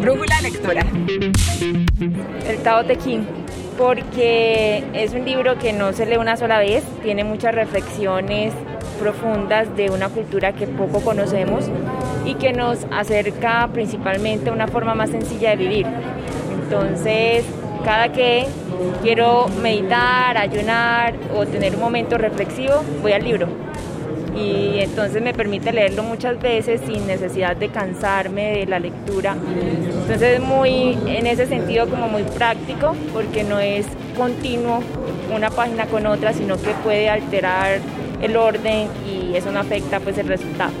Brújula lectora. El Tao Te porque es un libro que no se lee una sola vez, tiene muchas reflexiones profundas de una cultura que poco conocemos y que nos acerca principalmente a una forma más sencilla de vivir. Entonces, cada que quiero meditar, ayunar o tener un momento reflexivo, voy al libro. Y entonces me permite leerlo muchas veces sin necesidad de cansarme de la lectura. Entonces es muy, en ese sentido, como muy práctico, porque no es continuo una página con otra, sino que puede alterar el orden y eso no afecta pues el resultado.